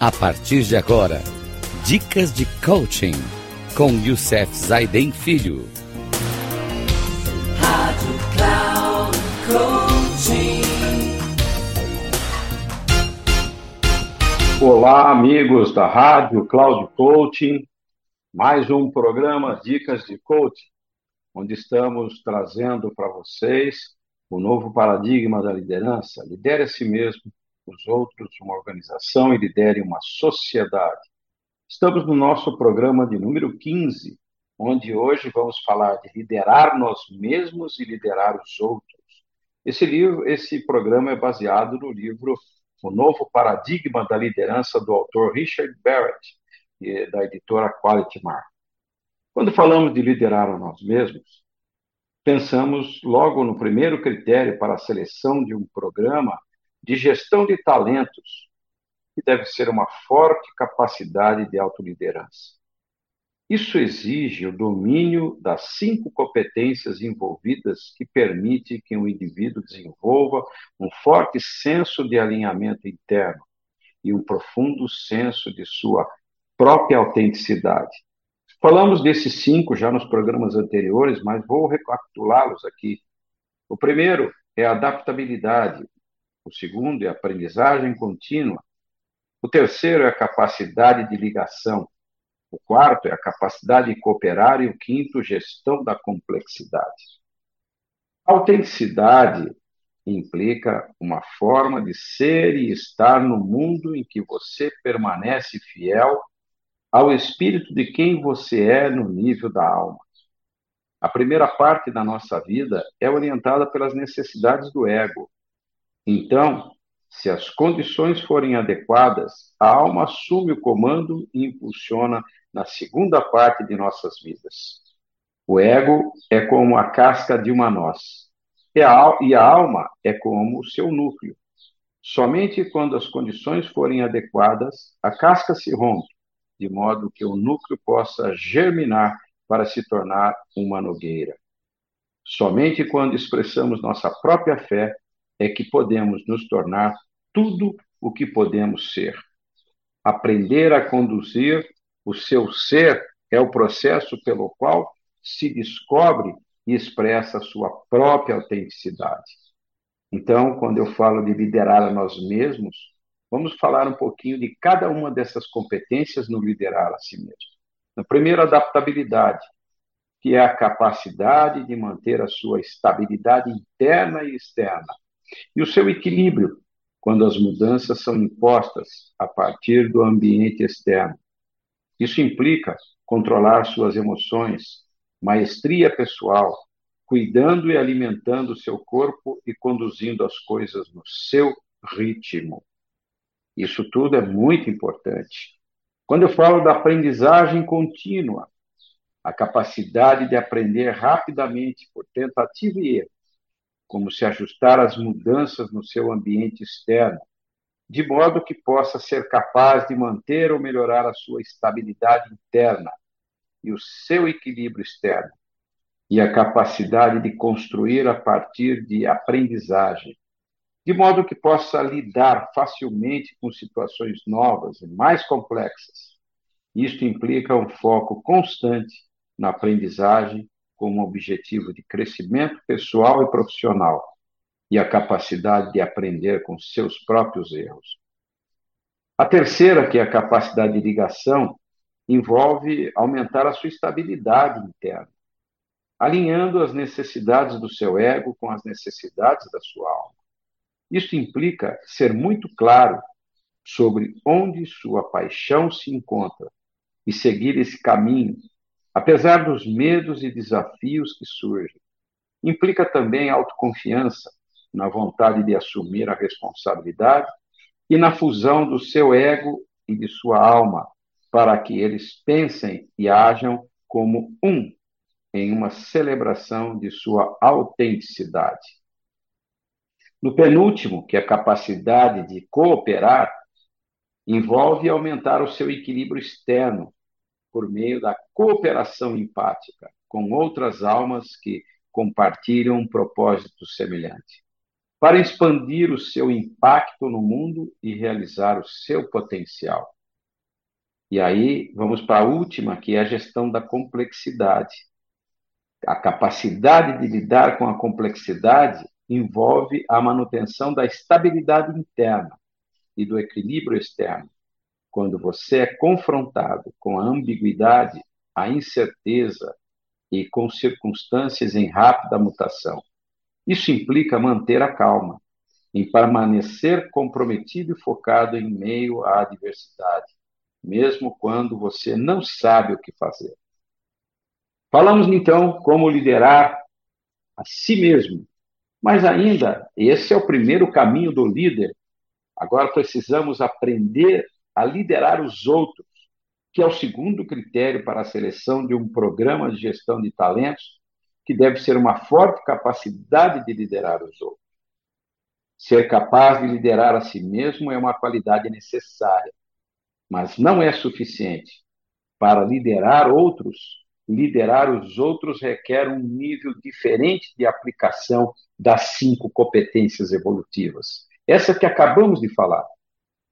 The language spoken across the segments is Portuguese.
A partir de agora, dicas de coaching com Youssef Zaiden Filho. Rádio Cloud Coaching. Olá, amigos da Rádio Cloud Coaching. Mais um programa Dicas de Coaching, onde estamos trazendo para vocês o novo paradigma da liderança. Lidere a si mesmo os outros, uma organização e lidere uma sociedade. Estamos no nosso programa de número 15, onde hoje vamos falar de liderar nós mesmos e liderar os outros. Esse livro, esse programa é baseado no livro O Novo Paradigma da Liderança do autor Richard Barrett, da editora Quality Mark. Quando falamos de liderar a nós mesmos, pensamos logo no primeiro critério para a seleção de um programa de gestão de talentos, que deve ser uma forte capacidade de autoliderança. Isso exige o domínio das cinco competências envolvidas que permite que um indivíduo desenvolva um forte senso de alinhamento interno e um profundo senso de sua própria autenticidade. Falamos desses cinco já nos programas anteriores, mas vou recapitulá-los aqui. O primeiro é a adaptabilidade, o segundo é aprendizagem contínua. O terceiro é a capacidade de ligação. O quarto é a capacidade de cooperar. E o quinto, gestão da complexidade. Autenticidade implica uma forma de ser e estar no mundo em que você permanece fiel ao espírito de quem você é no nível da alma. A primeira parte da nossa vida é orientada pelas necessidades do ego, então, se as condições forem adequadas, a alma assume o comando e impulsiona na segunda parte de nossas vidas. O ego é como a casca de uma noz, e a alma é como o seu núcleo. Somente quando as condições forem adequadas, a casca se rompe, de modo que o núcleo possa germinar para se tornar uma nogueira. Somente quando expressamos nossa própria fé é que podemos nos tornar tudo o que podemos ser. Aprender a conduzir o seu ser é o processo pelo qual se descobre e expressa a sua própria autenticidade. Então, quando eu falo de liderar a nós mesmos, vamos falar um pouquinho de cada uma dessas competências no liderar a si mesmo. A primeira, adaptabilidade, que é a capacidade de manter a sua estabilidade interna e externa, e o seu equilíbrio, quando as mudanças são impostas a partir do ambiente externo. Isso implica controlar suas emoções, maestria pessoal, cuidando e alimentando seu corpo e conduzindo as coisas no seu ritmo. Isso tudo é muito importante. Quando eu falo da aprendizagem contínua, a capacidade de aprender rapidamente por tentativa e erro, como se ajustar às mudanças no seu ambiente externo, de modo que possa ser capaz de manter ou melhorar a sua estabilidade interna e o seu equilíbrio externo, e a capacidade de construir a partir de aprendizagem, de modo que possa lidar facilmente com situações novas e mais complexas. Isto implica um foco constante na aprendizagem como objetivo de crescimento pessoal e profissional e a capacidade de aprender com seus próprios erros. A terceira, que é a capacidade de ligação, envolve aumentar a sua estabilidade interna, alinhando as necessidades do seu ego com as necessidades da sua alma. Isso implica ser muito claro sobre onde sua paixão se encontra e seguir esse caminho apesar dos medos e desafios que surgem. Implica também autoconfiança, na vontade de assumir a responsabilidade e na fusão do seu ego e de sua alma, para que eles pensem e ajam como um, em uma celebração de sua autenticidade. No penúltimo, que é a capacidade de cooperar, envolve aumentar o seu equilíbrio externo, por meio da cooperação empática com outras almas que compartilham um propósito semelhante. para expandir o seu impacto no mundo e realizar o seu potencial. E aí vamos para a última, que é a gestão da complexidade. A capacidade de lidar com a complexidade envolve a manutenção da estabilidade interna e do equilíbrio externo. Quando você é confrontado com a ambiguidade, a incerteza e com circunstâncias em rápida mutação, isso implica manter a calma, em permanecer comprometido e focado em meio à adversidade, mesmo quando você não sabe o que fazer. Falamos então como liderar a si mesmo, mas ainda esse é o primeiro caminho do líder. Agora precisamos aprender a liderar os outros, que é o segundo critério para a seleção de um programa de gestão de talentos que deve ser uma forte capacidade de liderar os outros. Ser capaz de liderar a si mesmo é uma qualidade necessária, mas não é suficiente. Para liderar outros, liderar os outros requer um nível diferente de aplicação das cinco competências evolutivas. Essa que acabamos de falar.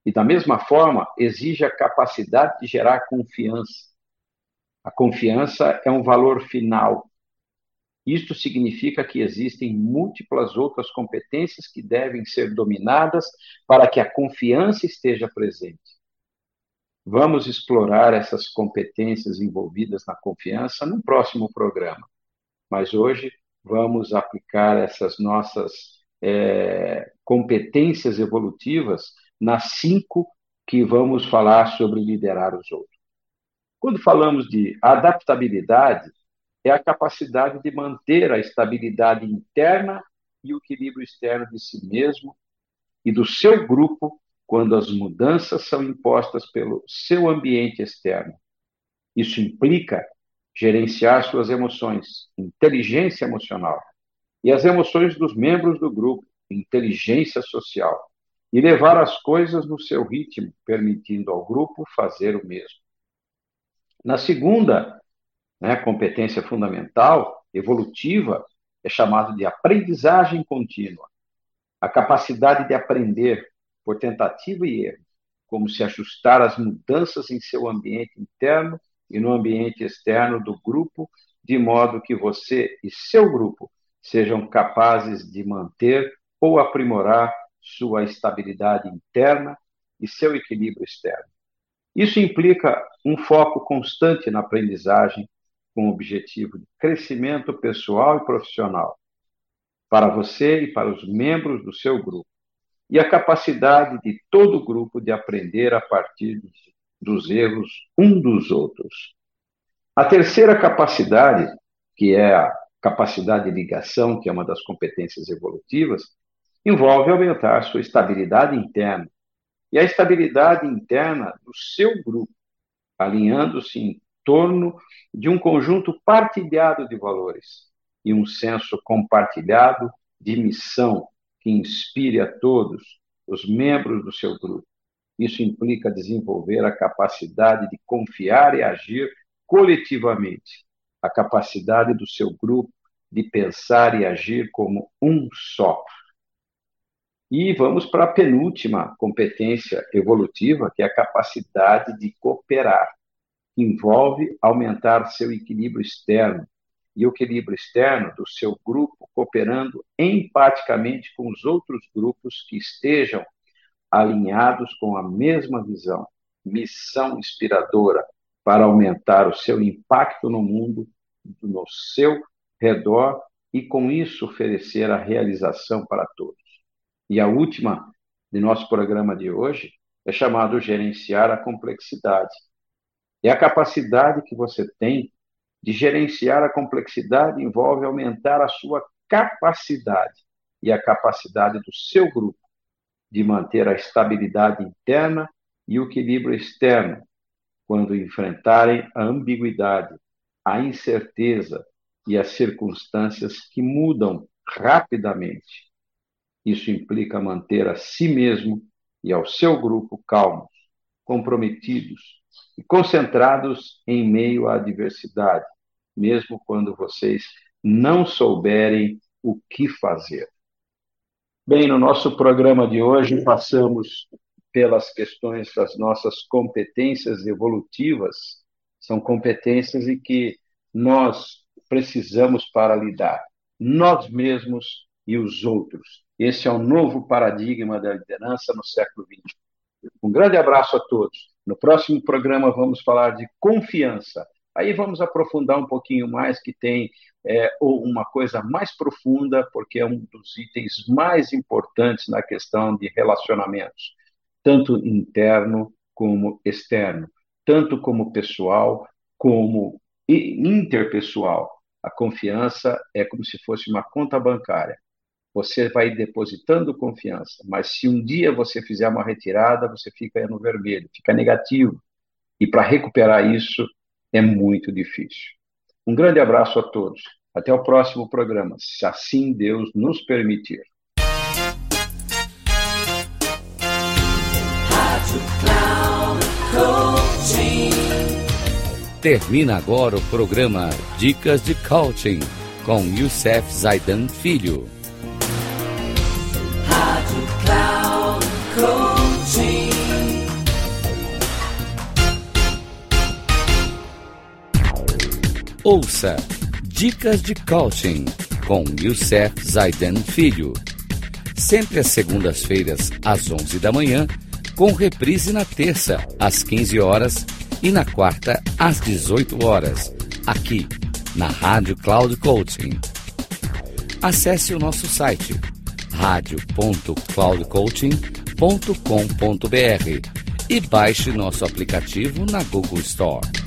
E, da mesma forma, exige a capacidade de gerar confiança. A confiança é um valor final isto significa que existem múltiplas outras competências que devem ser dominadas para que a confiança esteja presente. Vamos explorar essas competências envolvidas na confiança no próximo programa. Mas hoje vamos aplicar essas nossas é, competências evolutivas nas cinco que vamos falar sobre liderar os outros. Quando falamos de adaptabilidade, é a capacidade de manter a estabilidade interna e o equilíbrio externo de si mesmo e do seu grupo quando as mudanças são impostas pelo seu ambiente externo. Isso implica gerenciar suas emoções, inteligência emocional, e as emoções dos membros do grupo, inteligência social, e levar as coisas no seu ritmo, permitindo ao grupo fazer o mesmo. Na segunda né, competência fundamental, evolutiva, é chamado de aprendizagem contínua. A capacidade de aprender por tentativa e erro, como se ajustar às mudanças em seu ambiente interno e no ambiente externo do grupo, de modo que você e seu grupo sejam capazes de manter ou aprimorar sua estabilidade interna e seu equilíbrio externo. Isso implica um foco constante na aprendizagem com o objetivo de crescimento pessoal e profissional para você e para os membros do seu grupo, e a capacidade de todo o grupo de aprender a partir dos erros um dos outros. A terceira capacidade, que é a capacidade de ligação, que é uma das competências evolutivas, envolve aumentar sua estabilidade interna e a estabilidade interna do seu grupo, alinhando-se em torno de um conjunto partilhado de valores e um senso compartilhado de missão que inspire a todos os membros do seu grupo. Isso implica desenvolver a capacidade de confiar e agir coletivamente, a capacidade do seu grupo de pensar e agir como um só. E vamos para a penúltima competência evolutiva, que é a capacidade de cooperar envolve aumentar seu equilíbrio externo e o equilíbrio externo do seu grupo cooperando empaticamente com os outros grupos que estejam alinhados com a mesma visão, missão inspiradora para aumentar o seu impacto no mundo, no seu redor e com isso oferecer a realização para todos. E a última de nosso programa de hoje é chamado gerenciar a complexidade é a capacidade que você tem de gerenciar a complexidade envolve aumentar a sua capacidade e a capacidade do seu grupo de manter a estabilidade interna e o equilíbrio externo quando enfrentarem a ambiguidade, a incerteza e as circunstâncias que mudam rapidamente. Isso implica manter a si mesmo e ao seu grupo calmos, comprometidos e concentrados em meio à adversidade, mesmo quando vocês não souberem o que fazer. Bem, no nosso programa de hoje passamos pelas questões das nossas competências evolutivas, são competências em que nós precisamos para lidar, nós mesmos e os outros. Esse é o novo paradigma da liderança no século XXI. Um grande abraço a todos. No próximo programa vamos falar de confiança. Aí vamos aprofundar um pouquinho mais, que tem é, uma coisa mais profunda, porque é um dos itens mais importantes na questão de relacionamentos, tanto interno como externo, tanto como pessoal como interpessoal. A confiança é como se fosse uma conta bancária. Você vai depositando confiança, mas se um dia você fizer uma retirada, você fica no vermelho, fica negativo. E para recuperar isso é muito difícil. Um grande abraço a todos. Até o próximo programa, se assim Deus nos permitir. Termina agora o programa Dicas de Coaching com Youssef Zaidan Filho. Cloud Coaching. Ouça Dicas de Coaching com Youssef Zaidan Filho. Sempre às segundas-feiras, às 11 da manhã, com reprise na terça, às 15 horas e na quarta às 18 horas, aqui na Rádio Cloud Coaching. Acesse o nosso site radio.cloudcoaching.com.br e baixe nosso aplicativo na Google Store.